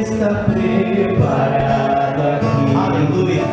está preparado aqui. Aleluia.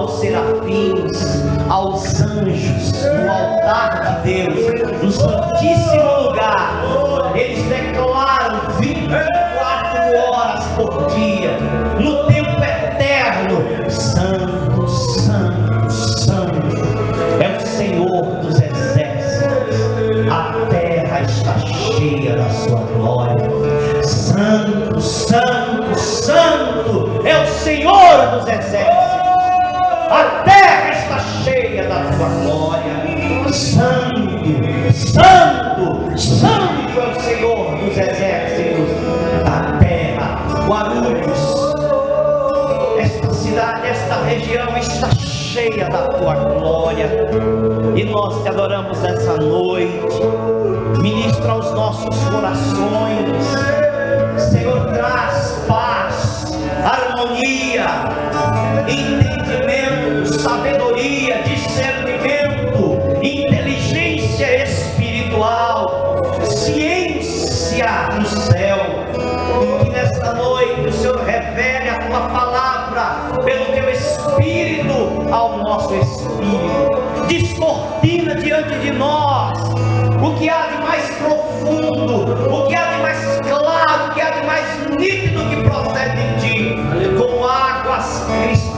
aos serafins, aos anjos, no altar de Deus, dos sangue, santo, santo é o Senhor dos exércitos da terra. Guarulhos, esta cidade, esta região está cheia da tua glória. E nós te adoramos nessa noite. Ministra os nossos corações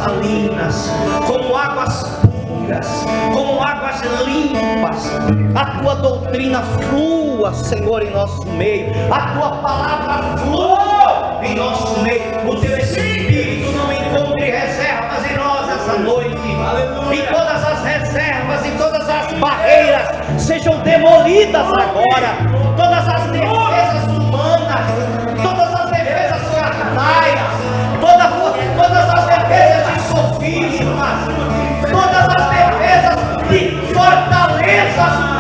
cristalinas, como águas puras, como águas limpas. A tua doutrina flua, Senhor, em nosso meio. A tua palavra flua em nosso meio. O teu espírito não encontre reservas em nós essa noite. E todas as reservas e todas as barreiras sejam demolidas agora. Todas as defesas humanas, todas as defesas carnais Essa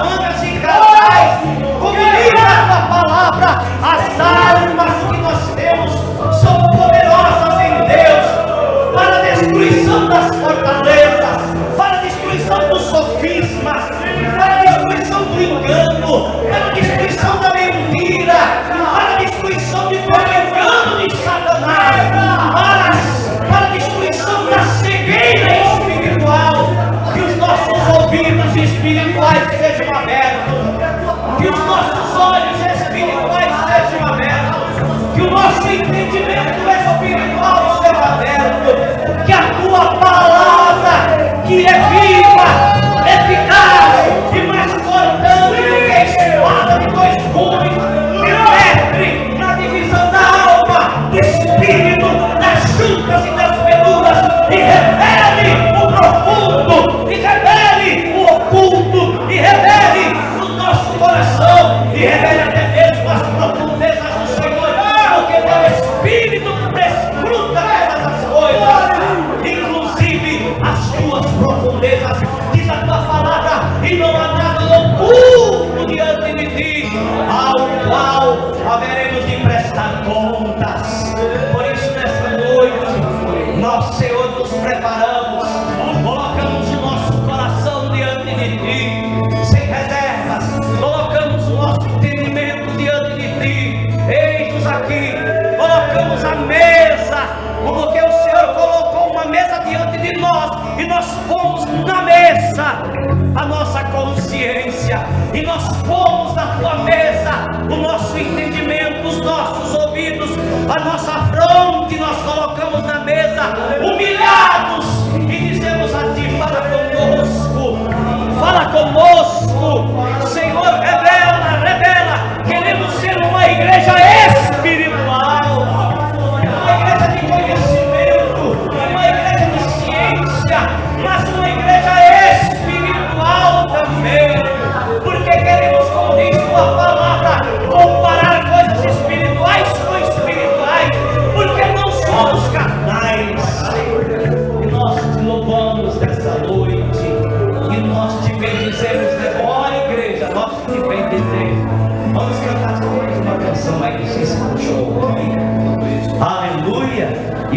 entendimento. aqui, colocamos a mesa, porque o Senhor colocou uma mesa diante de nós e nós fomos na mesa. A nossa consciência e nós fomos na tua mesa. O nosso entendimento, os nossos ouvidos, a nossa fronte, nós colocamos na mesa humilhados e dizemos a ti: fala conosco, fala conosco.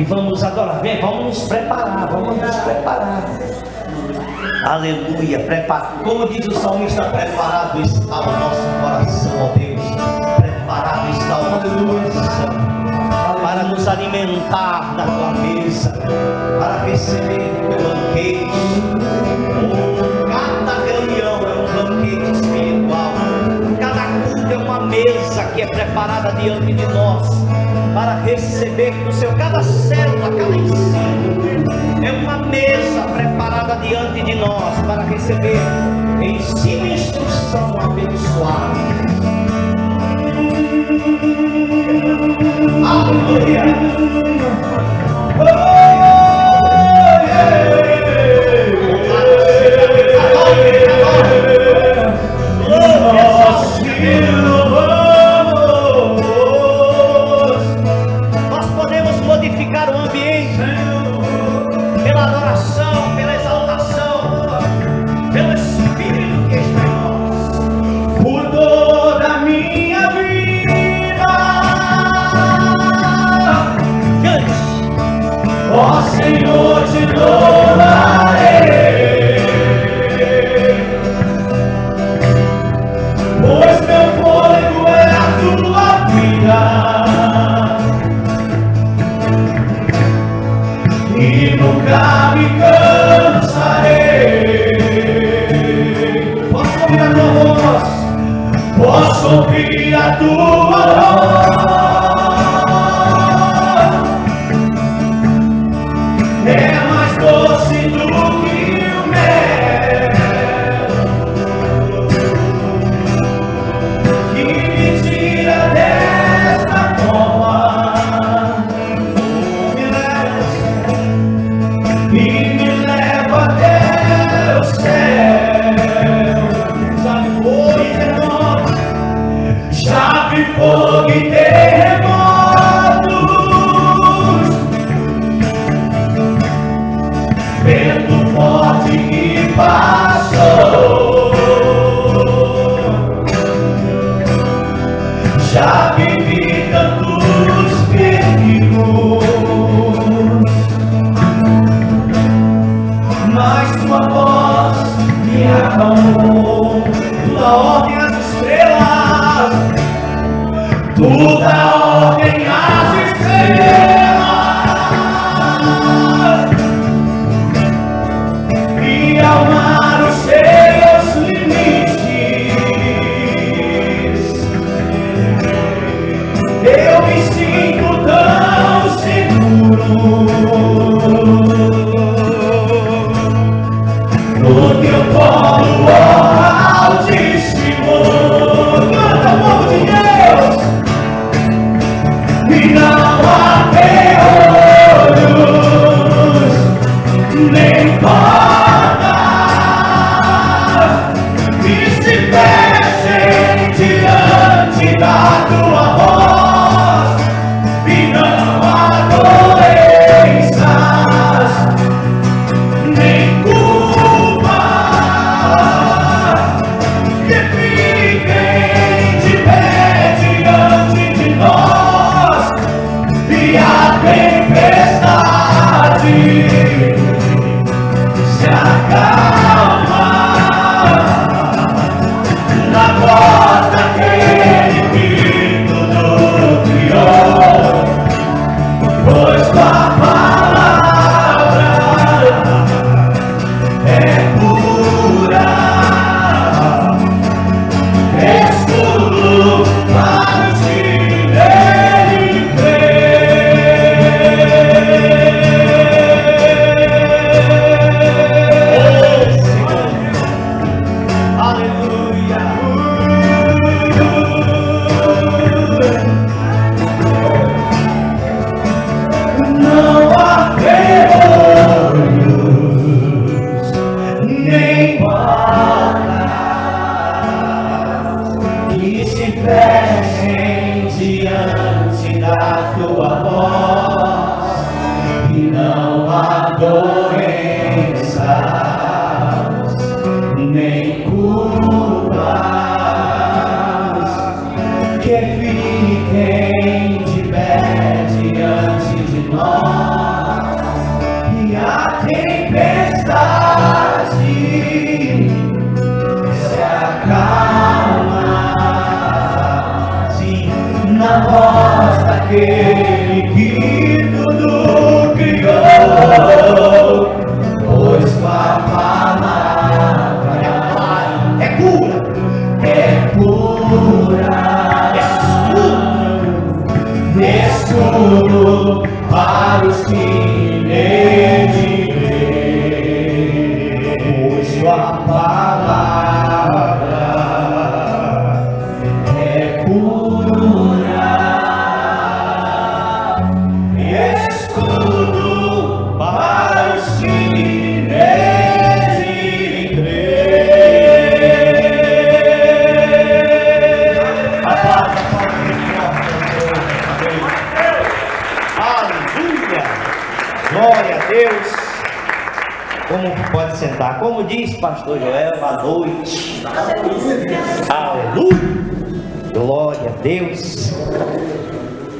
vamos adorar. Vem, vamos nos preparar, vamos nos preparar. Aleluia, preparado. Como diz o salmista, preparado está o nosso coração, ó Deus. Preparado está o nosso coração para nos alimentar da tua mesa, para receber o teu banquete. Cada reunião é um banquete espiritual, cada culto é uma mesa que é preparada diante de nós para receber do seu cada célula, cada ensino. É uma mesa preparada diante de nós para receber ensino e instrução abençoada. Aleluia. Mas tua voz me acalmou. Tua ordem às estrelas, tu dá ordem às estrelas. E ao mar os seus limites. Eu me sinto tão seguro colo, ó Altíssimo.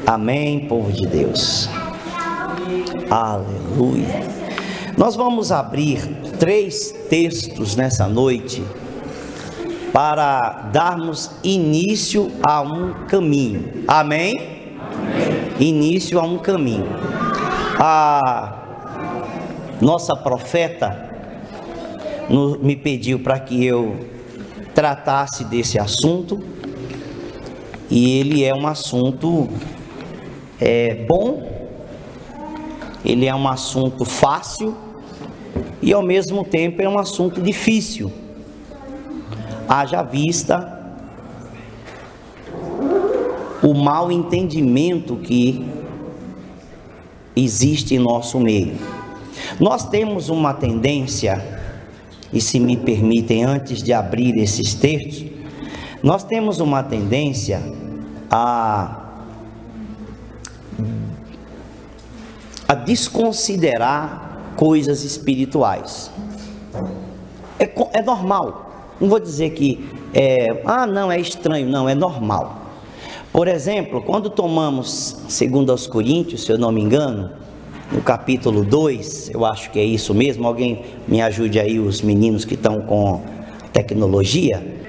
Amém, povo de Deus. Aleluia. Nós vamos abrir três textos nessa noite para darmos início a um caminho. Amém? Início a um caminho. A nossa profeta me pediu para que eu tratasse desse assunto e ele é um assunto é, bom, ele é um assunto fácil e ao mesmo tempo é um assunto difícil. Haja vista o mal entendimento que existe em nosso meio. Nós temos uma tendência, e se me permitem, antes de abrir esses textos, nós temos uma tendência a a desconsiderar coisas espirituais. É, é normal. Não vou dizer que é, ah, não, é estranho, não, é normal. Por exemplo, quando tomamos 2 aos Coríntios, se eu não me engano, no capítulo 2, eu acho que é isso mesmo, alguém me ajude aí, os meninos que estão com tecnologia.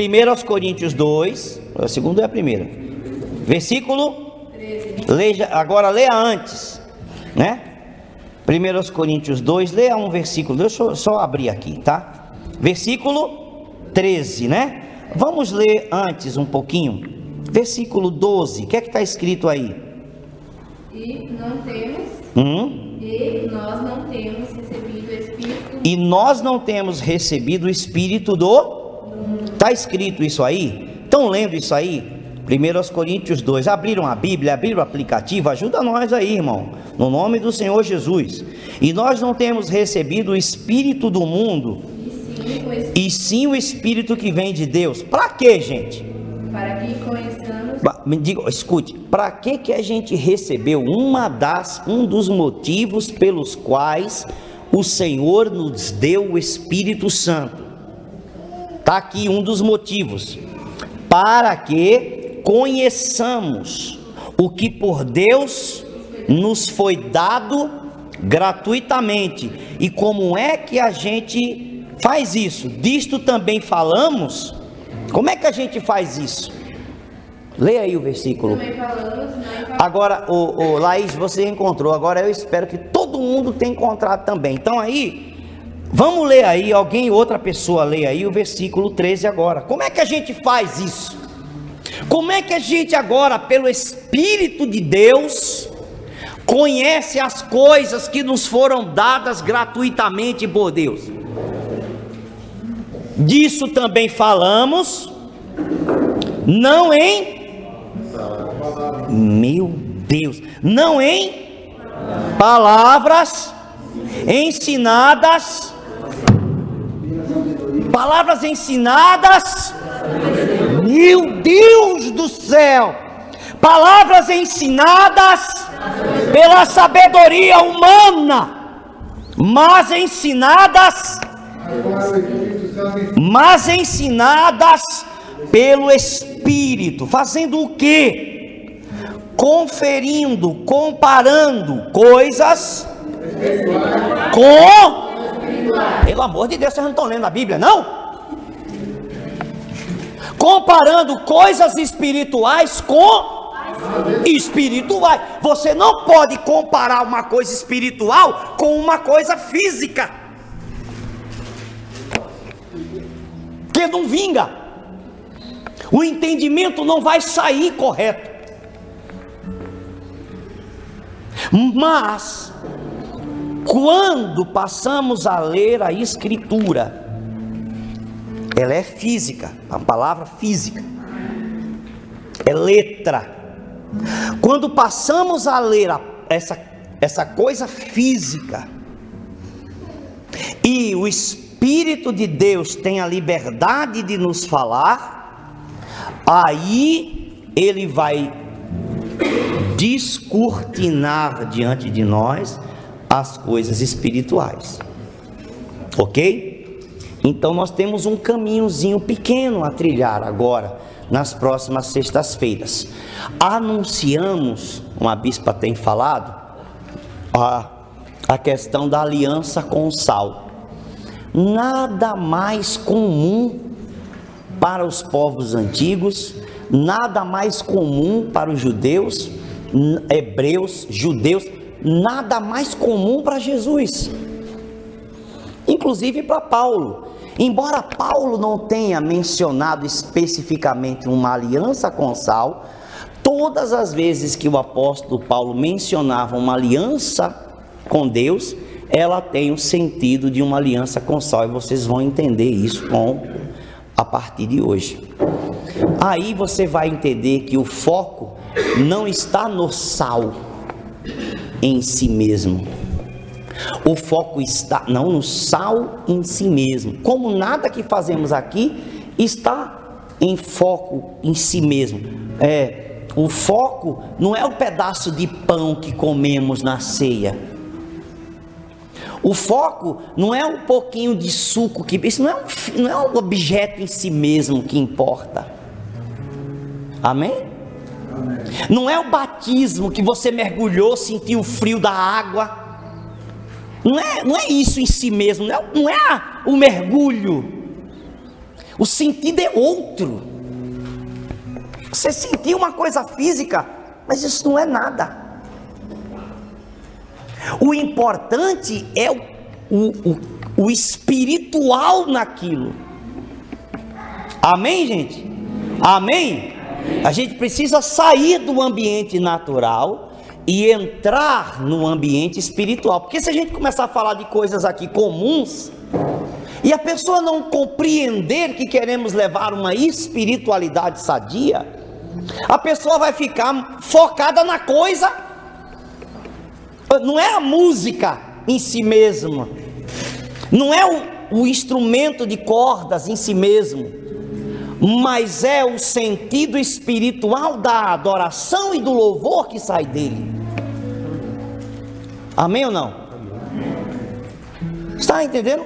1 aos Coríntios 2, o segundo é a primeira. Versículo Leia, agora leia antes, né? 1 aos Coríntios 2, leia um versículo, deixa eu só abrir aqui, tá? Versículo 13, né? Vamos ler antes um pouquinho. Versículo 12, o que é que está escrito aí? E não temos, Hum? e nós não temos recebido o Espírito E nós não temos recebido o Espírito do. Está escrito isso aí? Estão lendo isso aí? 1 aos Coríntios 2. Abriram a Bíblia, abriram o aplicativo, ajuda nós aí, irmão. No nome do Senhor Jesus. E nós não temos recebido o Espírito do mundo, e sim o Espírito que vem de Deus. Para quê, gente? para que conheçamos Me diga, escute, para que que a gente recebeu uma das um dos motivos pelos quais o Senhor nos deu o Espírito Santo? Tá aqui um dos motivos. Para que conheçamos o que por Deus nos foi dado gratuitamente. E como é que a gente faz isso? Disto também falamos. Como é que a gente faz isso? Leia aí o versículo. em Agora, o, o Laís, você encontrou. Agora eu espero que todo mundo tenha encontrado também. Então aí, vamos ler aí, alguém, outra pessoa lê aí o versículo 13 agora. Como é que a gente faz isso? Como é que a gente agora, pelo Espírito de Deus, conhece as coisas que nos foram dadas gratuitamente por Deus? Disso também falamos, não em meu Deus, não em palavras ensinadas, palavras ensinadas, meu Deus do céu, palavras ensinadas pela sabedoria humana, mas ensinadas, mas ensinadas pelo Espírito, fazendo o que? Conferindo, comparando coisas com. Pelo amor de Deus, vocês não estão lendo a Bíblia, não? Comparando coisas espirituais com espirituais. Você não pode comparar uma coisa espiritual com uma coisa física. Que não vinga. O entendimento não vai sair correto. Mas quando passamos a ler a escritura, ela é física, a palavra física, é letra. Quando passamos a ler a, essa, essa coisa física, e o Espírito de Deus tem a liberdade de nos falar, aí ele vai descortinar diante de nós as coisas espirituais. Ok? Então nós temos um caminhozinho pequeno a trilhar agora, nas próximas sextas-feiras. Anunciamos, uma bispa tem falado, a, a questão da aliança com o sal. Nada mais comum para os povos antigos, nada mais comum para os judeus, hebreus, judeus, nada mais comum para Jesus, inclusive para Paulo. Embora Paulo não tenha mencionado especificamente uma aliança com Sal, todas as vezes que o apóstolo Paulo mencionava uma aliança com Deus, ela tem o sentido de uma aliança com Sal, e vocês vão entender isso com a partir de hoje. Aí você vai entender que o foco não está no sal em si mesmo. O foco está não no sal em si mesmo. Como nada que fazemos aqui está em foco em si mesmo. É, o foco não é o pedaço de pão que comemos na ceia. O foco não é um pouquinho de suco que isso não é um, não é um objeto em si mesmo que importa. Amém? Não é o batismo que você mergulhou, sentiu o frio da água. Não é, não é isso em si mesmo, não é, não é a, o mergulho. O sentido é outro. Você sentiu uma coisa física, mas isso não é nada. O importante é o, o, o, o espiritual naquilo. Amém, gente? Amém? A gente precisa sair do ambiente natural e entrar no ambiente espiritual. Porque se a gente começar a falar de coisas aqui comuns e a pessoa não compreender que queremos levar uma espiritualidade sadia, a pessoa vai ficar focada na coisa, não é a música em si mesma, não é o, o instrumento de cordas em si mesmo mas é o sentido espiritual da adoração e do louvor que sai dele. Amém ou não? Está entendendo?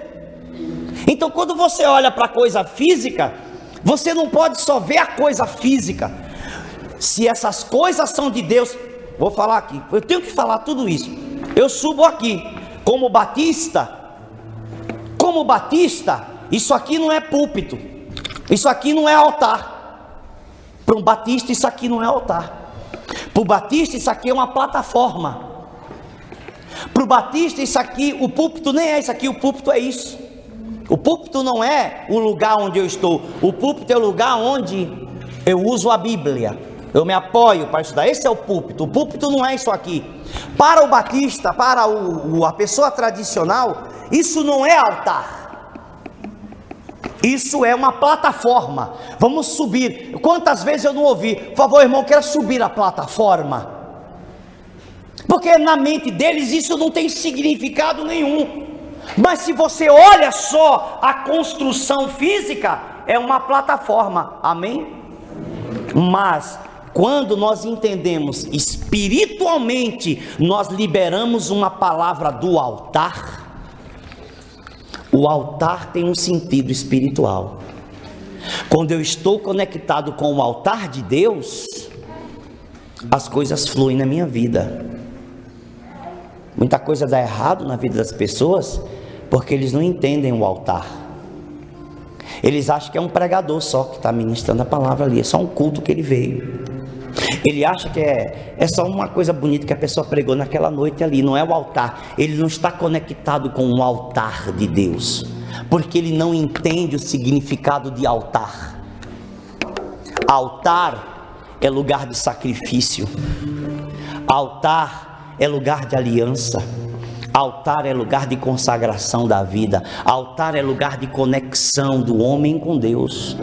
Então, quando você olha para a coisa física, você não pode só ver a coisa física. Se essas coisas são de Deus, vou falar aqui, eu tenho que falar tudo isso. Eu subo aqui, como batista, como batista, isso aqui não é púlpito. Isso aqui não é altar. Para um batista, isso aqui não é altar. Para o batista, isso aqui é uma plataforma. Para o batista, isso aqui, o púlpito nem é isso aqui, o púlpito é isso. O púlpito não é o lugar onde eu estou, o púlpito é o lugar onde eu uso a Bíblia. Eu me apoio para estudar. Esse é o púlpito. O púlpito não é isso aqui. Para o batista, para o, a pessoa tradicional, isso não é altar. Isso é uma plataforma. Vamos subir. Quantas vezes eu não ouvi? Por favor, irmão, quero subir a plataforma. Porque na mente deles isso não tem significado nenhum. Mas se você olha só a construção física, é uma plataforma. Amém? Mas quando nós entendemos espiritualmente, nós liberamos uma palavra do altar o altar tem um sentido espiritual. Quando eu estou conectado com o altar de Deus, as coisas fluem na minha vida. Muita coisa dá errado na vida das pessoas porque eles não entendem o altar. Eles acham que é um pregador só que está ministrando a palavra ali, é só um culto que ele veio. Ele acha que é, é só uma coisa bonita que a pessoa pregou naquela noite ali, não é o altar. Ele não está conectado com o altar de Deus, porque ele não entende o significado de altar. Altar é lugar de sacrifício, altar é lugar de aliança. Altar é lugar de consagração da vida. Altar é lugar de conexão do homem com Deus.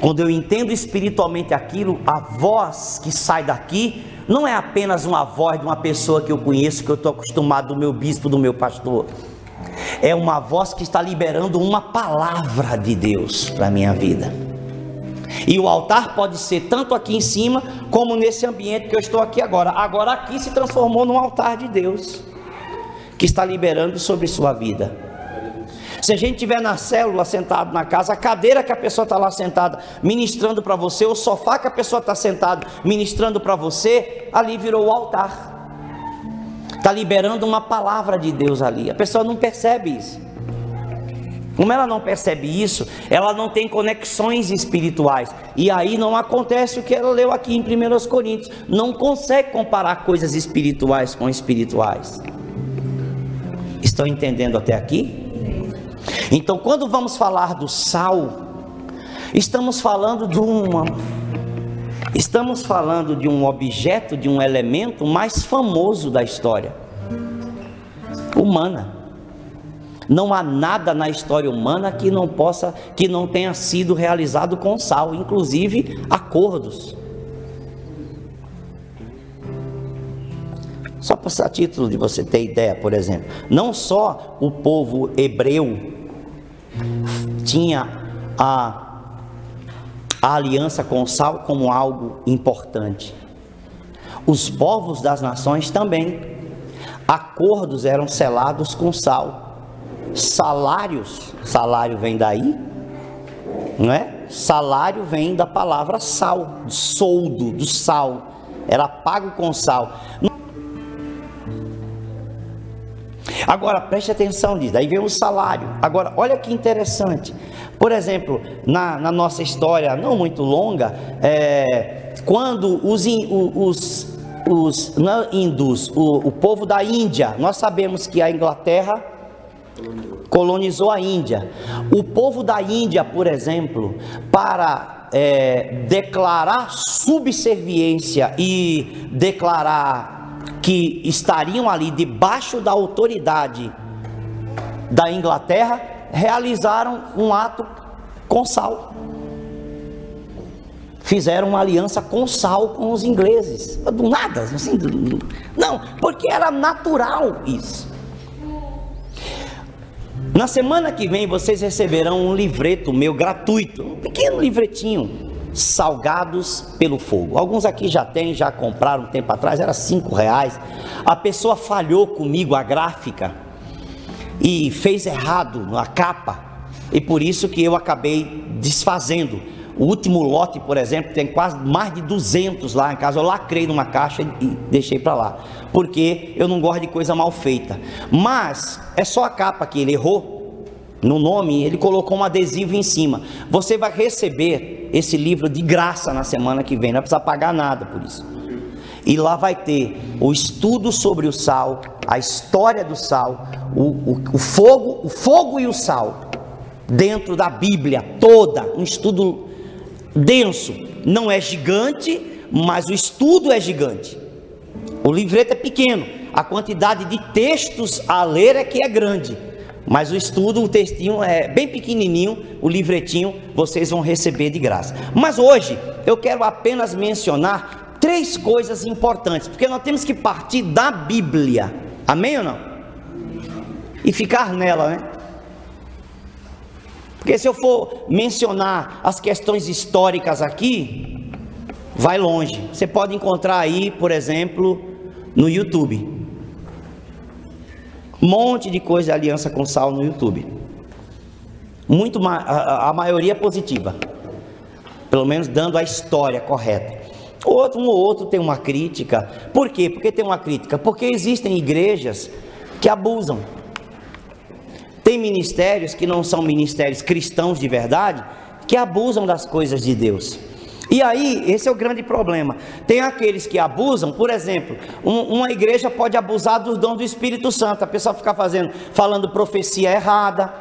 Quando eu entendo espiritualmente aquilo, a voz que sai daqui não é apenas uma voz de uma pessoa que eu conheço, que eu estou acostumado do meu bispo, do meu pastor. É uma voz que está liberando uma palavra de Deus para a minha vida. E o altar pode ser tanto aqui em cima, como nesse ambiente que eu estou aqui agora. Agora aqui se transformou num altar de Deus que está liberando sobre sua vida. Se a gente estiver na célula sentado na casa, a cadeira que a pessoa está lá sentada ministrando para você, o sofá que a pessoa está sentada ministrando para você, ali virou o altar. Está liberando uma palavra de Deus ali. A pessoa não percebe isso. Como ela não percebe isso, ela não tem conexões espirituais. E aí não acontece o que ela leu aqui em 1 Coríntios. Não consegue comparar coisas espirituais com espirituais. Estão entendendo até aqui? Então, quando vamos falar do sal, estamos falando de uma estamos falando de um objeto, de um elemento mais famoso da história humana. Não há nada na história humana que não possa, que não tenha sido realizado com sal, inclusive acordos. Só para título de você ter ideia, por exemplo, não só o povo hebreu tinha a, a aliança com o sal como algo importante, os povos das nações também. Acordos eram selados com sal. Salários, salário vem daí, não é? Salário vem da palavra sal, soldo, do sal. Era pago com sal. Agora preste atenção nisso, aí vem o salário. Agora, olha que interessante. Por exemplo, na, na nossa história não muito longa, é, quando os, os, os não hindus, o, o povo da Índia, nós sabemos que a Inglaterra colonizou a Índia. O povo da Índia, por exemplo, para é, declarar subserviência e declarar que estariam ali debaixo da autoridade da Inglaterra realizaram um ato com sal. Fizeram uma aliança com sal com os ingleses. Do nada, assim, não, porque era natural isso. Na semana que vem vocês receberão um livreto meu gratuito, um pequeno livretinho salgados pelo fogo. Alguns aqui já têm, já compraram um tempo atrás, era cinco reais. A pessoa falhou comigo a gráfica e fez errado na capa e por isso que eu acabei desfazendo. O último lote, por exemplo, tem quase mais de 200 lá em casa. Eu lacrei numa caixa e deixei para lá, porque eu não gosto de coisa mal feita. Mas é só a capa que ele errou no nome, ele colocou um adesivo em cima. Você vai receber esse livro de graça na semana que vem, não vai precisar pagar nada por isso. E lá vai ter o estudo sobre o sal, a história do sal, o, o, o fogo, o fogo e o sal, dentro da Bíblia toda, um estudo denso. Não é gigante, mas o estudo é gigante. O livreto é pequeno, a quantidade de textos a ler é que é grande. Mas o estudo, o textinho é bem pequenininho, o livretinho vocês vão receber de graça. Mas hoje eu quero apenas mencionar três coisas importantes, porque nós temos que partir da Bíblia. Amém ou não? E ficar nela, né? Porque se eu for mencionar as questões históricas aqui, vai longe. Você pode encontrar aí, por exemplo, no YouTube. Monte de coisa de aliança com sal no YouTube. Muito a, a maioria positiva. Pelo menos dando a história correta. Outro, um ou outro tem uma crítica. Por quê? Porque tem uma crítica? Porque existem igrejas que abusam. Tem ministérios que não são ministérios cristãos de verdade, que abusam das coisas de Deus. E aí, esse é o grande problema. Tem aqueles que abusam, por exemplo, um- uma igreja pode abusar dos dons do Espírito Santo. A pessoa ficar fazendo, falando profecia errada,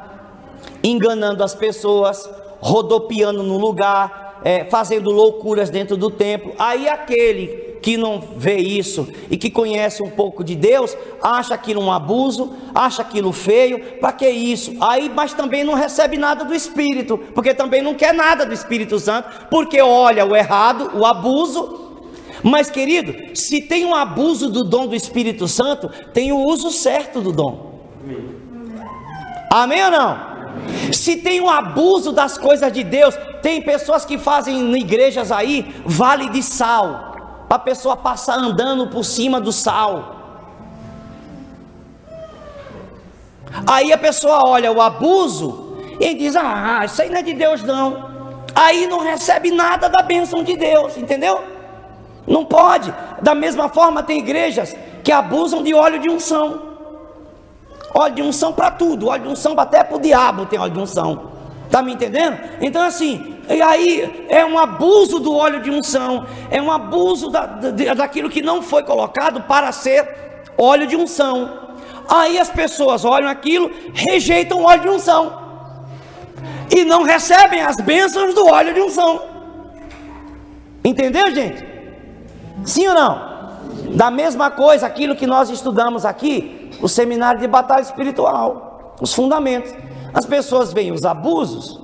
enganando as pessoas, rodopiando no lugar, é, fazendo loucuras dentro do templo. Aí aquele que não vê isso e que conhece um pouco de Deus, acha aquilo um abuso, acha aquilo feio, para que isso? Aí, mas também não recebe nada do Espírito, porque também não quer nada do Espírito Santo, porque olha o errado, o abuso. Mas querido, se tem um abuso do dom do Espírito Santo, tem o uso certo do dom. Amém ou não? Se tem um abuso das coisas de Deus, tem pessoas que fazem em igrejas aí vale de sal, a pessoa passar andando por cima do sal. Aí a pessoa olha o abuso e diz: Ah, isso aí não é de Deus, não. Aí não recebe nada da bênção de Deus, entendeu? Não pode. Da mesma forma, tem igrejas que abusam de óleo de unção. Óleo de unção para tudo, óleo de unção até para o diabo tem óleo de unção. Tá me entendendo? Então assim, e aí é um abuso do óleo de unção, é um abuso da, da, daquilo que não foi colocado para ser óleo de unção. Aí as pessoas olham aquilo, rejeitam o óleo de unção e não recebem as bênçãos do óleo de unção. Entendeu, gente? Sim ou não? Da mesma coisa, aquilo que nós estudamos aqui, o seminário de batalha espiritual, os fundamentos. As pessoas veem os abusos,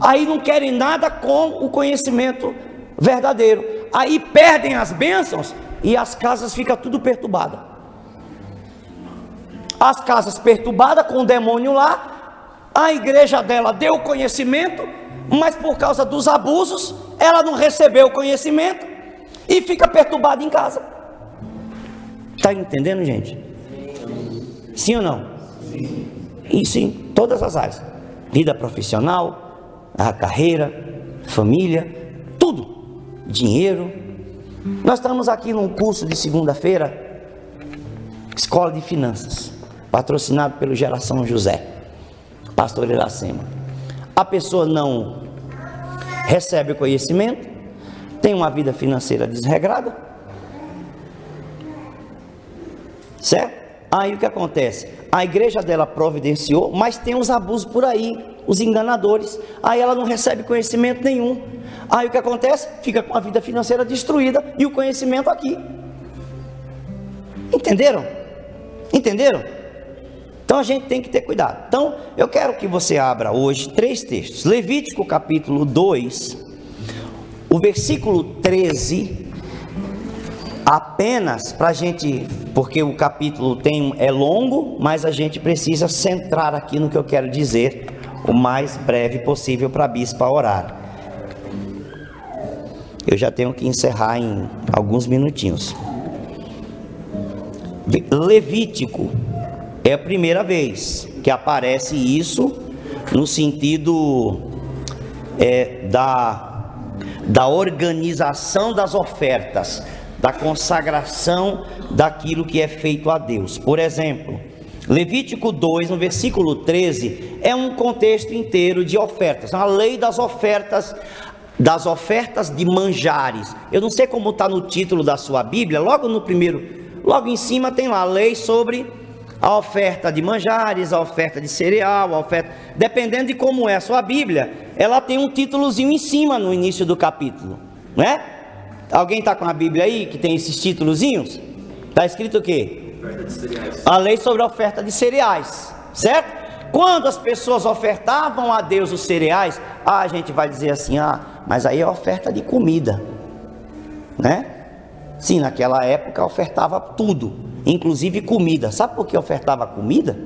aí não querem nada com o conhecimento verdadeiro. Aí perdem as bênçãos e as casas ficam tudo perturbadas. As casas perturbadas com o demônio lá, a igreja dela deu conhecimento, mas por causa dos abusos, ela não recebeu o conhecimento e fica perturbada em casa. Está entendendo, gente? Sim ou não? Isso em todas as áreas: vida profissional, a carreira, família, tudo. Dinheiro. Nós estamos aqui num curso de segunda-feira, Escola de Finanças, patrocinado pelo Geração José, pastor Iracema. A pessoa não recebe o conhecimento, tem uma vida financeira desregrada, certo? Aí o que acontece? A igreja dela providenciou, mas tem os abusos por aí, os enganadores. Aí ela não recebe conhecimento nenhum. Aí o que acontece? Fica com a vida financeira destruída e o conhecimento aqui. Entenderam? Entenderam? Então a gente tem que ter cuidado. Então eu quero que você abra hoje três textos: Levítico capítulo 2, o versículo 13 apenas para a gente, porque o capítulo tem, é longo, mas a gente precisa centrar aqui no que eu quero dizer o mais breve possível para a bispa orar. Eu já tenho que encerrar em alguns minutinhos. Levítico é a primeira vez que aparece isso no sentido é, da, da organização das ofertas da consagração daquilo que é feito a Deus. Por exemplo, Levítico 2, no versículo 13, é um contexto inteiro de ofertas, a lei das ofertas, das ofertas de manjares. Eu não sei como está no título da sua Bíblia, logo no primeiro, logo em cima tem lá a lei sobre a oferta de manjares, a oferta de cereal, a oferta. Dependendo de como é a sua Bíblia, ela tem um títulozinho em cima no início do capítulo, né? Alguém está com a Bíblia aí que tem esses títulozinhos? Está escrito o quê? A lei sobre a oferta de cereais, certo? Quando as pessoas ofertavam a Deus os cereais, ah, a gente vai dizer assim, ah, mas aí é oferta de comida, né? Sim, naquela época ofertava tudo, inclusive comida. Sabe por que ofertava comida?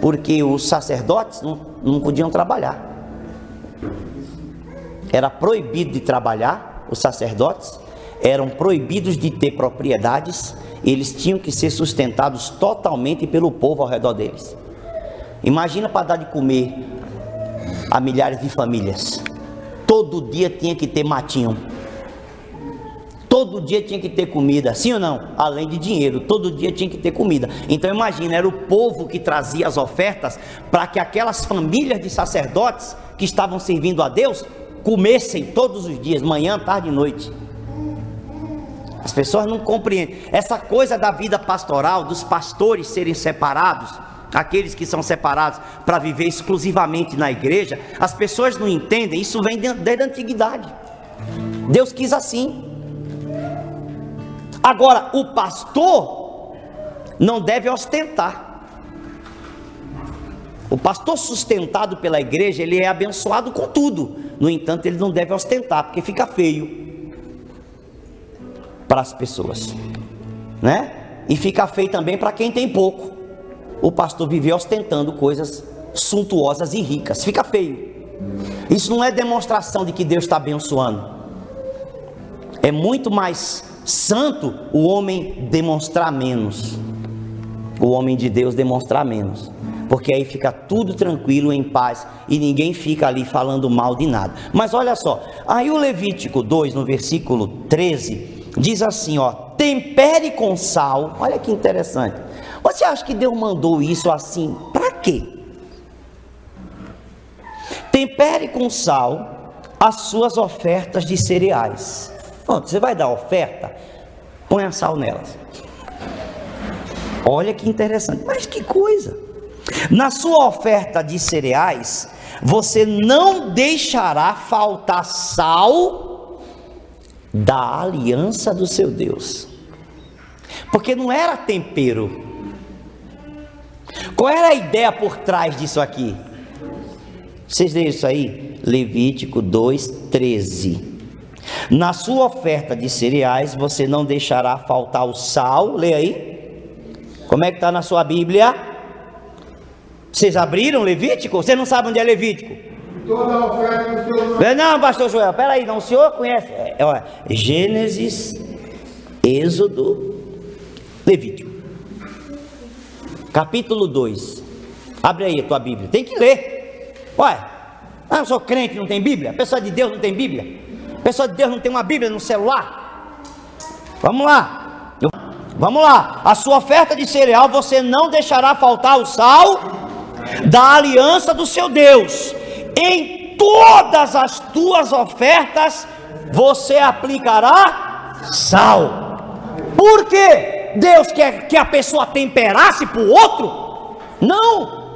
Porque os sacerdotes não, não podiam trabalhar. Era proibido de trabalhar, os sacerdotes eram proibidos de ter propriedades, eles tinham que ser sustentados totalmente pelo povo ao redor deles. Imagina para dar de comer a milhares de famílias. Todo dia tinha que ter matinho. Todo dia tinha que ter comida, sim ou não? Além de dinheiro, todo dia tinha que ter comida. Então imagina, era o povo que trazia as ofertas para que aquelas famílias de sacerdotes que estavam servindo a Deus comessem todos os dias, manhã, tarde e noite. As pessoas não compreendem. Essa coisa da vida pastoral, dos pastores serem separados, aqueles que são separados para viver exclusivamente na igreja, as pessoas não entendem, isso vem desde a antiguidade. Deus quis assim. Agora, o pastor não deve ostentar. O pastor sustentado pela igreja, ele é abençoado com tudo. No entanto, ele não deve ostentar, porque fica feio para as pessoas, né? E fica feio também para quem tem pouco. O pastor vive ostentando coisas suntuosas e ricas, fica feio. Isso não é demonstração de que Deus está abençoando. É muito mais santo o homem demonstrar menos. O homem de Deus demonstrar menos porque aí fica tudo tranquilo, em paz, e ninguém fica ali falando mal de nada. Mas olha só, aí o Levítico 2, no versículo 13, diz assim: ó, tempere com sal, olha que interessante. Você acha que Deus mandou isso assim? Para quê? Tempere com sal as suas ofertas de cereais. Pronto, você vai dar oferta, ponha sal nelas. Olha que interessante, mas que coisa. Na sua oferta de cereais, você não deixará faltar sal da aliança do seu Deus. Porque não era tempero. Qual era a ideia por trás disso aqui? Vocês leram isso aí? Levítico 2:13. Na sua oferta de cereais, você não deixará faltar o sal. Leia aí. Como é que está na sua Bíblia? Vocês abriram Levítico? Você não sabe onde é Levítico? Toda oferta do seu Não, pastor Joel, peraí, não, o senhor conhece? É, olha, Gênesis, Êxodo, Levítico. Capítulo 2. Abre aí a tua Bíblia. Tem que ler. Ué, ah, eu sou crente, não tem Bíblia? Pessoa de Deus não tem Bíblia? Pessoa de Deus não tem uma Bíblia no celular? Vamos lá. Vamos lá. A sua oferta de cereal você não deixará faltar o sal da aliança do seu Deus. Em todas as tuas ofertas você aplicará sal. Por quê? Deus quer que a pessoa temperasse para o outro? Não.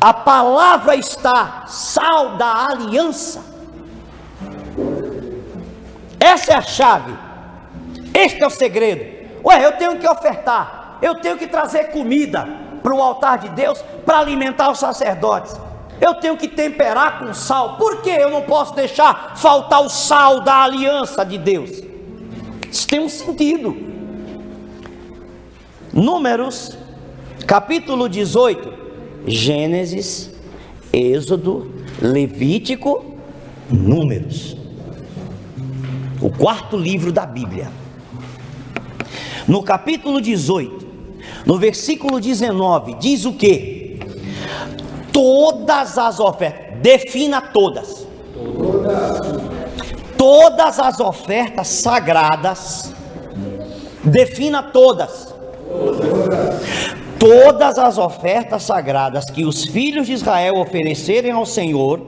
A palavra está sal da aliança. Essa é a chave. Este é o segredo. Ué, eu tenho que ofertar, eu tenho que trazer comida para o altar de Deus para alimentar os sacerdotes. Eu tenho que temperar com sal. Por que eu não posso deixar faltar o sal da aliança de Deus? Isso tem um sentido. Números, capítulo 18, Gênesis, Êxodo, Levítico, Números. O quarto livro da Bíblia. No capítulo 18, no versículo 19, diz o que? Todas as ofertas, defina todas. Todas as ofertas sagradas, defina todas. Todas as ofertas sagradas que os filhos de Israel oferecerem ao Senhor,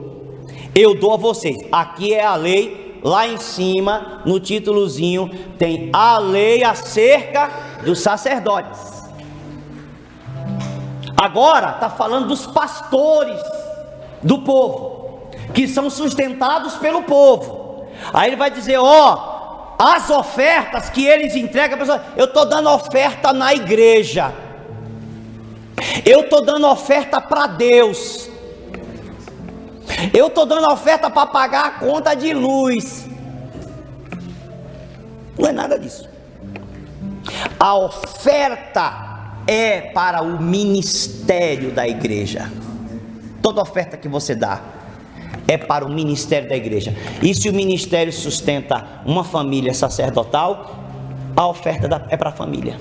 eu dou a vocês. Aqui é a lei, lá em cima, no títulozinho, tem a lei acerca dos sacerdotes. Agora está falando dos pastores do povo, que são sustentados pelo povo. Aí ele vai dizer: ó, as ofertas que eles entregam, eu estou dando oferta na igreja, eu estou dando oferta para Deus, eu estou dando oferta para pagar a conta de luz. Não é nada disso. A oferta é para o ministério da igreja. Toda oferta que você dá é para o ministério da igreja. E se o ministério sustenta uma família sacerdotal, a oferta é para a família.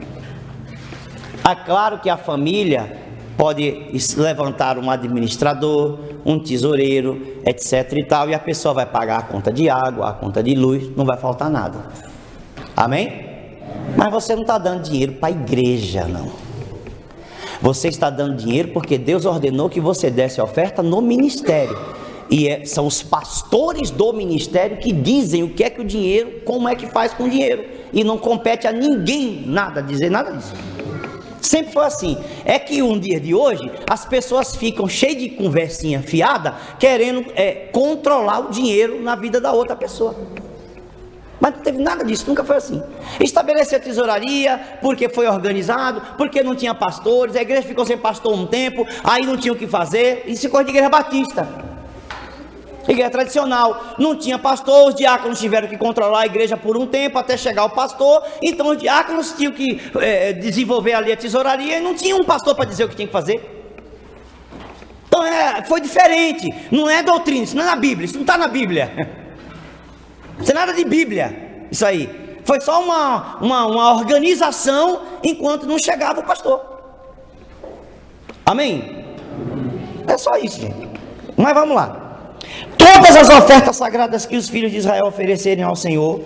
É claro que a família pode levantar um administrador, um tesoureiro, etc e tal, e a pessoa vai pagar a conta de água, a conta de luz, não vai faltar nada. Amém? Mas você não está dando dinheiro para a igreja, não. Você está dando dinheiro porque Deus ordenou que você desse oferta no ministério. E é- são os pastores do ministério que dizem o que é que o dinheiro, como é que faz com o dinheiro. E não compete a ninguém nada dizer nada disso. Sempre foi assim. É que um dia de hoje as pessoas ficam cheias de conversinha fiada, querendo é, controlar o dinheiro na vida da outra pessoa. Mas não teve nada disso, nunca foi assim. Estabeleceu tesouraria, porque foi organizado, porque não tinha pastores, a igreja ficou sem pastor um tempo, aí não tinha o que fazer, isso é coisa de igreja batista. Igreja tradicional, não tinha pastor, os diáconos tiveram que controlar a igreja por um tempo até chegar o pastor, então os diáconos tinham que eh, desenvolver ali a tesouraria e não tinha um pastor para dizer o que tinha que fazer. Então é, foi diferente, não é doutrina, isso não é na Bíblia, isso não está na Bíblia. Isso é nada de Bíblia, isso aí. Foi só uma, uma, uma organização enquanto não chegava o pastor. Amém? É só isso, gente. Mas vamos lá. Todas as ofertas sagradas que os filhos de Israel oferecerem ao Senhor,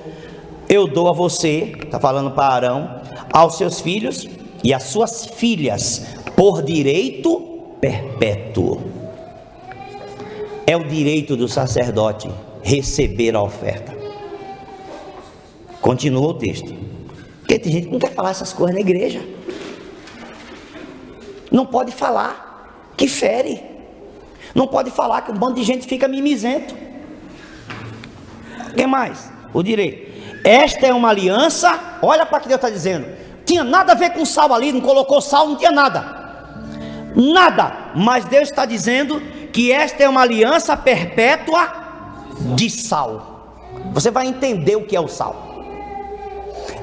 eu dou a você, está falando para Arão, aos seus filhos e às suas filhas, por direito perpétuo. É o direito do sacerdote receber a oferta. Continua o texto. Porque tem gente que não quer falar essas coisas na igreja. Não pode falar que fere. Não pode falar que um bando de gente fica mimizento. O que mais? O direito. Esta é uma aliança. Olha para que Deus está dizendo. Tinha nada a ver com sal ali, não colocou sal, não tinha nada. Nada. Mas Deus está dizendo que esta é uma aliança perpétua de sal. Você vai entender o que é o sal.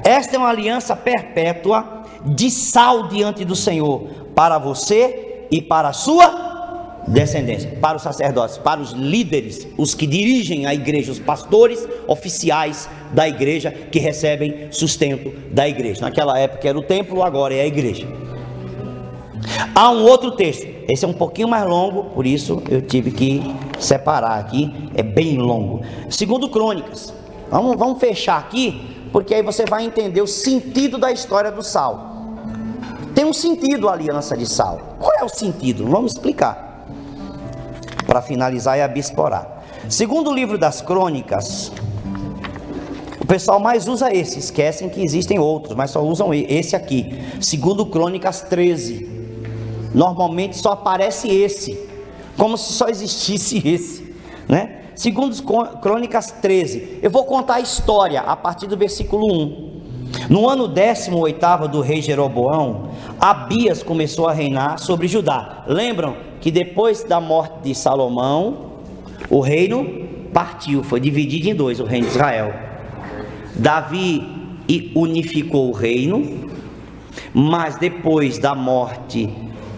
Esta é uma aliança perpétua de sal diante do Senhor, para você e para a sua descendência, para os sacerdotes, para os líderes, os que dirigem a igreja, os pastores oficiais da igreja que recebem sustento da igreja. Naquela época era o templo, agora é a igreja. Há um outro texto, esse é um pouquinho mais longo, por isso eu tive que separar aqui, é bem longo. Segundo Crônicas, vamos, vamos fechar aqui, porque aí você vai entender o sentido da história do sal. Tem um sentido a aliança de sal. Qual é o sentido? Vamos explicar. Para finalizar e abisporar. Segundo o livro das Crônicas, o pessoal mais usa esse, esquecem que existem outros, mas só usam esse aqui. Segundo Crônicas 13. Normalmente só aparece esse, como se só existisse esse, né? Segundo Crônicas 13. Eu vou contar a história a partir do versículo 1. No ano 18 do rei Jeroboão, Abias começou a reinar sobre Judá. Lembram que depois da morte de Salomão, o reino partiu, foi dividido em dois, o reino de Israel. Davi unificou o reino, mas depois da morte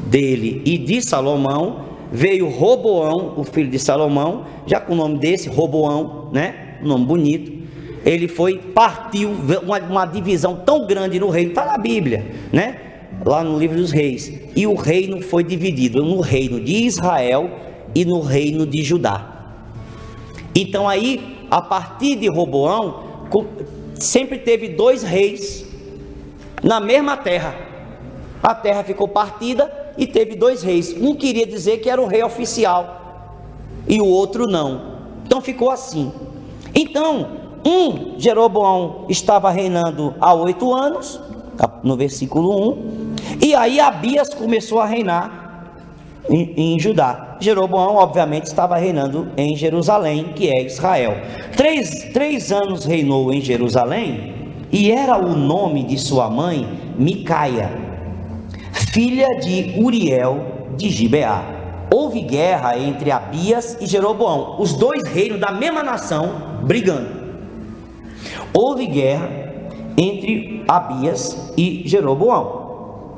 dele e de Salomão, veio Roboão, o filho de Salomão, já com o nome desse, Roboão, né? Um nome bonito. Ele foi, partiu, uma, uma divisão tão grande no reino, está na Bíblia, né? Lá no livro dos reis. E o reino foi dividido no reino de Israel e no reino de Judá. Então aí, a partir de Roboão, sempre teve dois reis na mesma terra. A terra ficou partida e teve dois reis. Um queria dizer que era o rei oficial e o outro não. Então ficou assim. Então, um Jeroboão estava reinando há oito anos, no versículo 1, e aí Abias começou a reinar em, em, Judá. Jeroboão, obviamente, estava reinando em Jerusalém, que é Israel. Três, três anos reinou em Jerusalém, e era o nome de sua mãe Micaia filha de Uriel de Gibeá. Houve guerra entre Abias e Jeroboão, os dois reinos da mesma nação brigando. Houve guerra entre Abias e Jeroboão.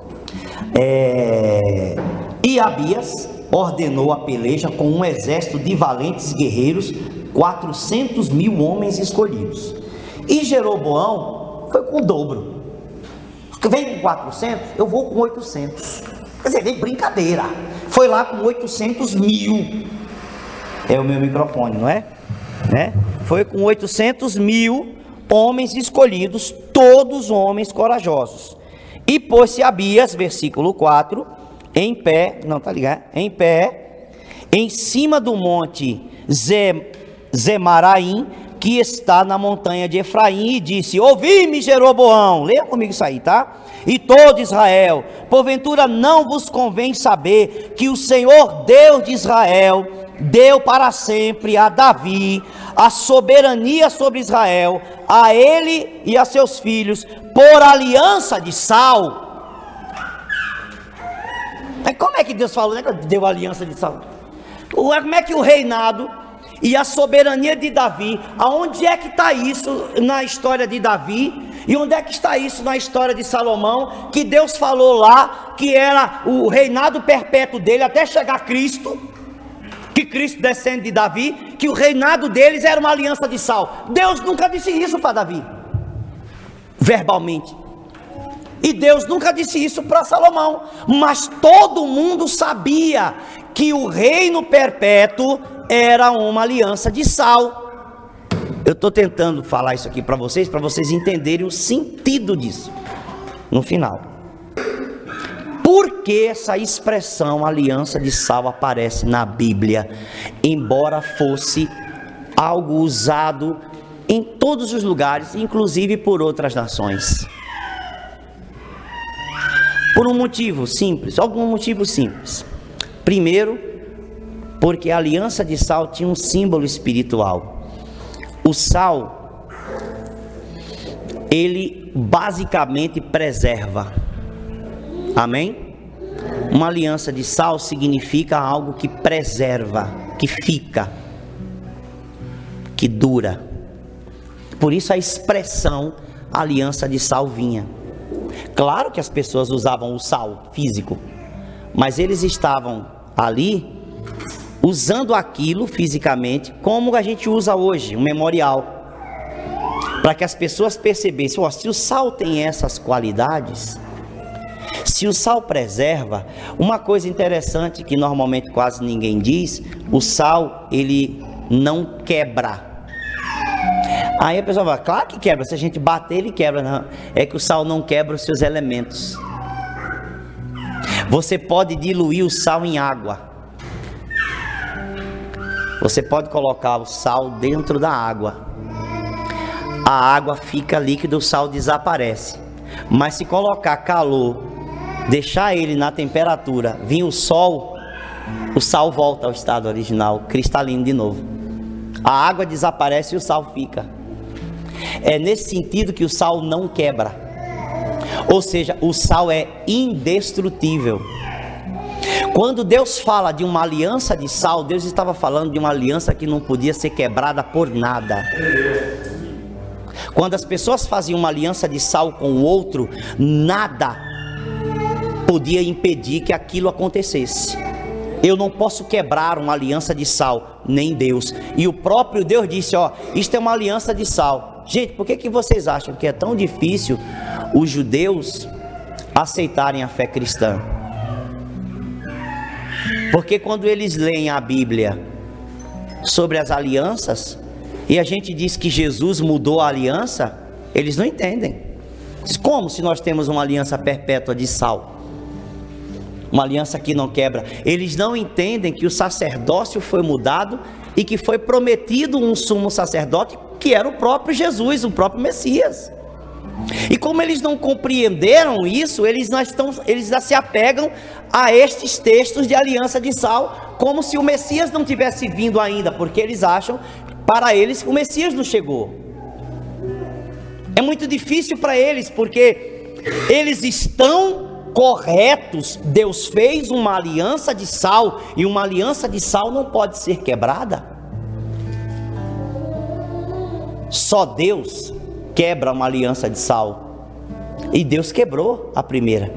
É... E Abias ordenou a peleja com um exército de valentes guerreiros, 400 mil homens escolhidos. E Jeroboão foi com o dobro vem com 400, eu vou com 800. Quer dizer, vem brincadeira. Foi lá com 800 mil. É o meu microfone, não é? Né? Foi com 800 mil homens escolhidos, todos homens corajosos. E pôs-se Abias, versículo 4, em pé, não tá ligado? Em pé, em cima do monte Ze- Zemaraim, que está na montanha de Efraim, e disse: Ouvi-me, Jeroboão. Leia comigo isso aí, tá? E todo Israel, porventura não vos convém saber que o Senhor Deus de Israel deu para sempre a Davi a soberania sobre Israel, a ele e a seus filhos, por aliança de sal. Mas como é que Deus falou, né? Deu aliança de sal. Como é que o reinado e a soberania de Davi, aonde é que está isso na história de Davi? E onde é que está isso na história de Salomão? Que Deus falou lá que era o reinado perpétuo dele até chegar Cristo, que Cristo descende de Davi, que o reinado deles era uma aliança de sal. Deus nunca disse isso para Davi, verbalmente. E Deus nunca disse isso para Salomão, mas todo mundo sabia que o reino perpétuo era uma aliança de sal. Eu estou tentando falar isso aqui para vocês, para vocês entenderem o sentido disso no final. Por que essa expressão aliança de sal aparece na Bíblia, embora fosse algo usado em todos os lugares, inclusive por outras nações? Por um motivo simples, algum motivo simples. Primeiro, porque a aliança de sal tinha um símbolo espiritual. O sal, ele basicamente preserva. Amém? Uma aliança de sal significa algo que preserva, que fica, que dura. Por isso a expressão aliança de sal vinha. Claro que as pessoas usavam o sal físico, mas eles estavam ali usando aquilo fisicamente como a gente usa hoje, um memorial. Para que as pessoas percebessem, ó, se o sal tem essas qualidades, se o sal preserva, uma coisa interessante que normalmente quase ninguém diz, o sal ele não quebra. Aí a pessoa fala, claro que quebra, se a gente bater ele quebra. Não, é que o sal não quebra os seus elementos. Você pode diluir o sal em água. Você pode colocar o sal dentro da água. A água fica líquida, o sal desaparece. Mas se colocar calor, deixar ele na temperatura, vir o sol, o sal volta ao estado original, cristalino de novo. A água desaparece e o sal fica. É nesse sentido que o sal não quebra. Ou seja, o sal é indestrutível. Quando Deus fala de uma aliança de sal, Deus estava falando de uma aliança que não podia ser quebrada por nada. Quando as pessoas faziam uma aliança de sal com o outro, nada podia impedir que aquilo acontecesse. Eu não posso quebrar uma aliança de sal, nem Deus. E o próprio Deus disse: Ó, isto é uma aliança de sal. Gente, por que, que vocês acham que é tão difícil os judeus aceitarem a fé cristã? Porque quando eles leem a Bíblia sobre as alianças, e a gente diz que Jesus mudou a aliança, eles não entendem. Como se nós temos uma aliança perpétua de sal? Uma aliança que não quebra. Eles não entendem que o sacerdócio foi mudado e que foi prometido um sumo sacerdote que era o próprio Jesus, o próprio Messias. E como eles não compreenderam isso, eles, estão, eles já se apegam a estes textos de aliança de sal, como se o Messias não tivesse vindo ainda, porque eles acham, para eles, o Messias não chegou. É muito difícil para eles, porque eles estão corretos. Deus fez uma aliança de sal, e uma aliança de sal não pode ser quebrada. Só Deus quebra uma aliança de sal. E Deus quebrou a primeira.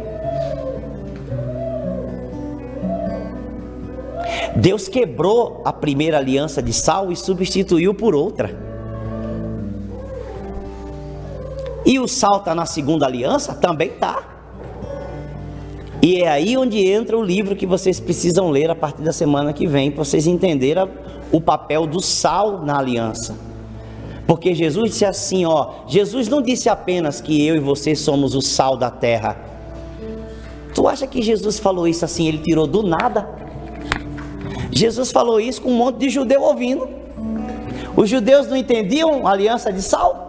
Deus quebrou a primeira aliança de sal e substituiu por outra. E o sal está na segunda aliança? Também está. E é aí onde entra o livro que vocês precisam ler a partir da semana que vem, para vocês entenderem o papel do sal na aliança. Porque Jesus disse assim, ó, Jesus não disse apenas que eu e você somos o sal da terra. Tu acha que Jesus falou isso assim, ele tirou do nada? Jesus falou isso com um monte de judeu ouvindo. Os judeus não entendiam a aliança de sal?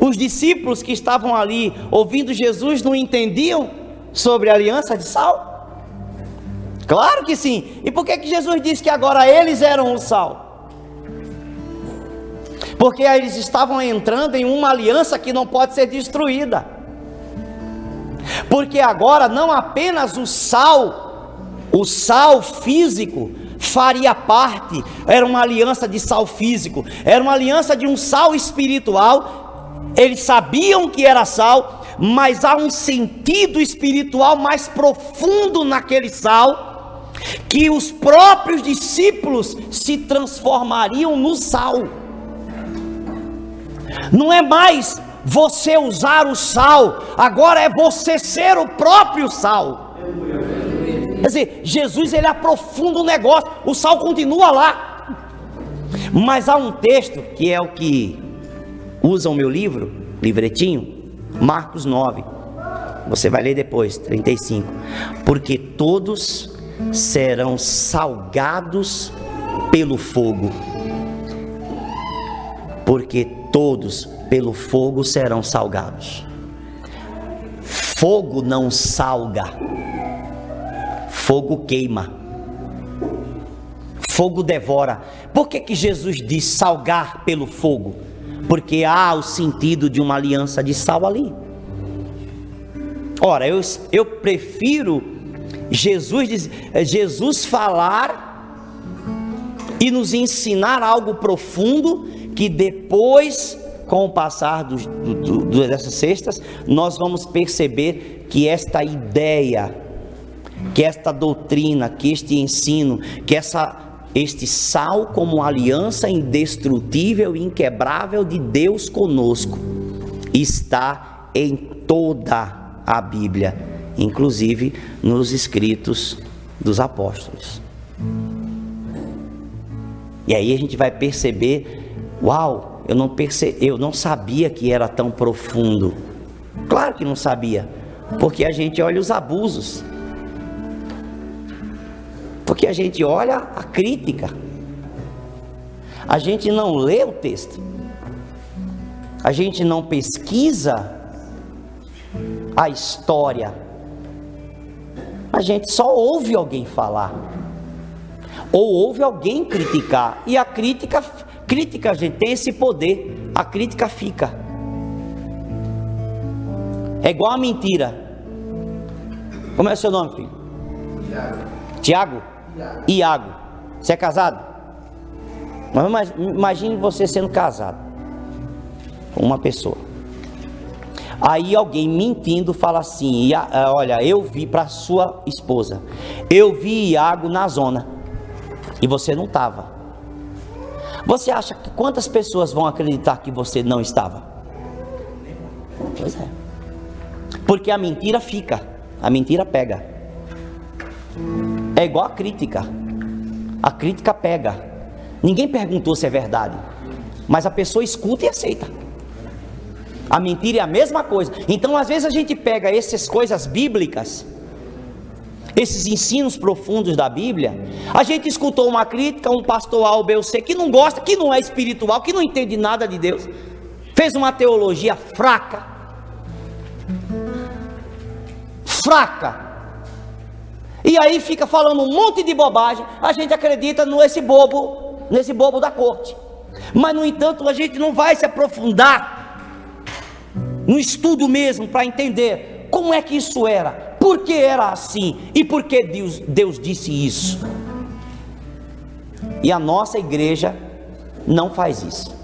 Os discípulos que estavam ali ouvindo Jesus não entendiam sobre a aliança de sal? Claro que sim. E por que, que Jesus disse que agora eles eram o sal? Porque eles estavam entrando em uma aliança que não pode ser destruída. Porque agora não apenas o sal, o sal físico, faria parte, era uma aliança de sal físico, era uma aliança de um sal espiritual. Eles sabiam que era sal, mas há um sentido espiritual mais profundo naquele sal, que os próprios discípulos se transformariam no sal. Não é mais você usar o sal, agora é você ser o próprio sal. Quer dizer, Jesus ele aprofunda o negócio, o sal continua lá. Mas há um texto que é o que usa o meu livro, livretinho, Marcos 9. Você vai ler depois, 35. Porque todos serão salgados pelo fogo. Porque todos pelo fogo serão salgados. Fogo não salga, fogo queima, fogo devora. Por que, que Jesus diz salgar pelo fogo? Porque há o sentido de uma aliança de sal ali. Ora, eu, eu prefiro Jesus, Jesus falar e nos ensinar algo profundo que depois com o passar do, do, do, dessas cestas, nós vamos perceber que esta ideia, que esta doutrina, que este ensino, que essa, este sal como aliança indestrutível e inquebrável de Deus conosco, está em toda a Bíblia, inclusive nos escritos dos apóstolos. E aí a gente vai perceber, uau, eu não perce... eu não sabia que era tão profundo. Claro que não sabia, porque a gente olha os abusos. Porque a gente olha a crítica. A gente não lê o texto. A gente não pesquisa a história. A gente só ouve alguém falar. Ou ouve alguém criticar. E a crítica Crítica, gente, tem esse poder. A crítica fica. É igual a mentira. Como é o seu nome, filho? Tiago. Tiago? Iago. Você é casado? Mas imagine você sendo casado com uma pessoa. Aí alguém mentindo fala assim: Olha, eu vi para sua esposa, eu vi Iago na zona e você não estava. Você acha que quantas pessoas vão acreditar que você não estava? Pois é. Porque a mentira fica, a mentira pega. É igual a crítica. A crítica pega. Ninguém perguntou se é verdade, mas a pessoa escuta e aceita. A mentira é a mesma coisa. Então, às vezes a gente pega essas coisas bíblicas esses ensinos profundos da Bíblia, a gente escutou uma crítica, um pastor A ou B ou C que não gosta, que não é espiritual, que não entende nada de Deus, fez uma teologia fraca, fraca, e aí fica falando um monte de bobagem, a gente acredita nesse bobo, nesse bobo da corte, mas no entanto a gente não vai se aprofundar no estudo mesmo para entender como é que isso era, por que era assim e por que Deus, Deus disse isso. E a nossa igreja não faz isso.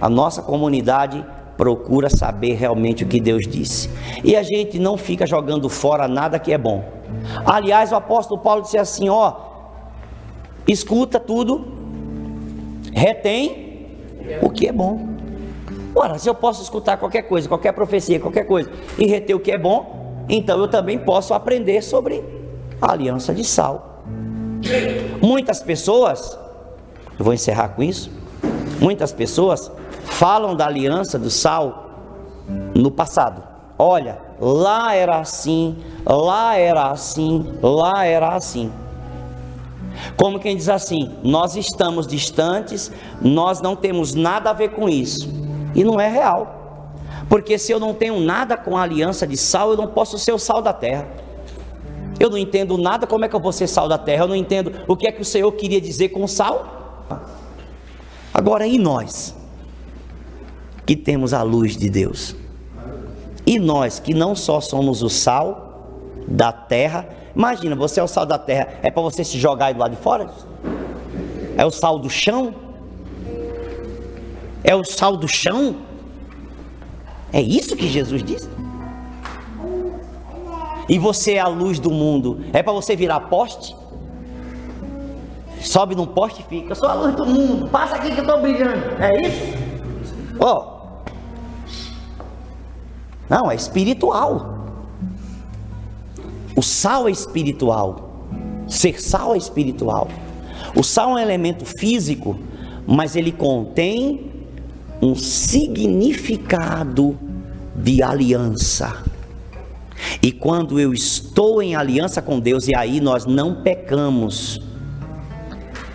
A nossa comunidade procura saber realmente o que Deus disse. E a gente não fica jogando fora nada que é bom. Aliás, o apóstolo Paulo disse assim: ó, escuta tudo, retém o que é bom. Ora, se eu posso escutar qualquer coisa, qualquer profecia, qualquer coisa, e reter o que é bom, então eu também posso aprender sobre a aliança de sal. Muitas pessoas, eu vou encerrar com isso. Muitas pessoas falam da aliança do sal no passado. Olha, lá era assim, lá era assim, lá era assim. Como quem diz assim: nós estamos distantes, nós não temos nada a ver com isso. E não é real. Porque se eu não tenho nada com a aliança de sal, eu não posso ser o sal da terra. Eu não entendo nada, como é que eu vou ser sal da terra? Eu não entendo o que é que o Senhor queria dizer com sal. Agora, e nós? Que temos a luz de Deus. E nós que não só somos o sal da terra, imagina, você é o sal da terra, é para você se jogar aí do lado de fora? É o sal do chão? É o sal do chão? É isso que Jesus disse? E você é a luz do mundo, é para você virar poste? Sobe num poste e fica, eu sou a luz do mundo, passa aqui que eu estou brilhando, é isso? Ó, oh, não, é espiritual. O sal é espiritual. Ser sal é espiritual. O sal é um elemento físico, mas ele contém um significado de aliança. E quando eu estou em aliança com Deus, e aí nós não pecamos.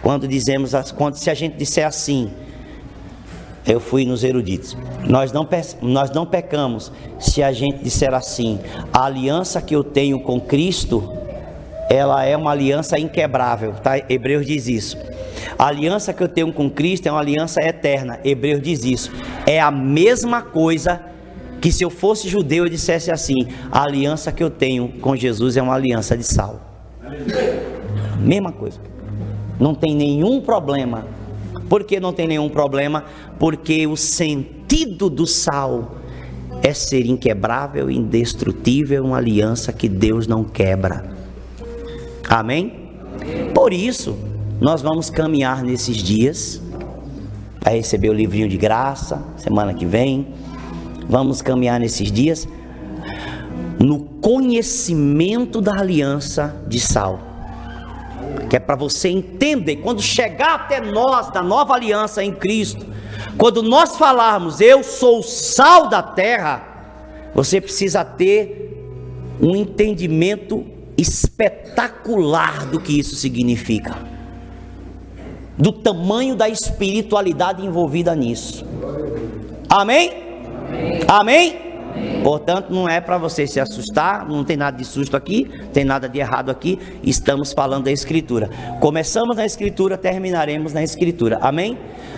Quando dizemos, quando se a gente disser assim, eu fui nos eruditos. Nós não, nós não pecamos se a gente disser assim: a aliança que eu tenho com Cristo, ela é uma aliança inquebrável, tá? Hebreus diz isso. A aliança que eu tenho com Cristo é uma aliança eterna. Hebreus diz isso. É a mesma coisa que se eu fosse judeu eu dissesse assim: a aliança que eu tenho com Jesus é uma aliança de sal. Mesma coisa. Não tem nenhum problema por que não tem nenhum problema? Porque o sentido do sal é ser inquebrável, indestrutível, uma aliança que Deus não quebra. Amém? Por isso, nós vamos caminhar nesses dias para receber o livrinho de graça, semana que vem. Vamos caminhar nesses dias no conhecimento da aliança de sal que é para você entender, quando chegar até nós da nova aliança em Cristo, quando nós falarmos eu sou o sal da terra, você precisa ter um entendimento espetacular do que isso significa, do tamanho da espiritualidade envolvida nisso. Amém? Amém? Amém? Portanto, não é para você se assustar, não tem nada de susto aqui, tem nada de errado aqui, estamos falando da Escritura. Começamos na Escritura, terminaremos na Escritura. Amém?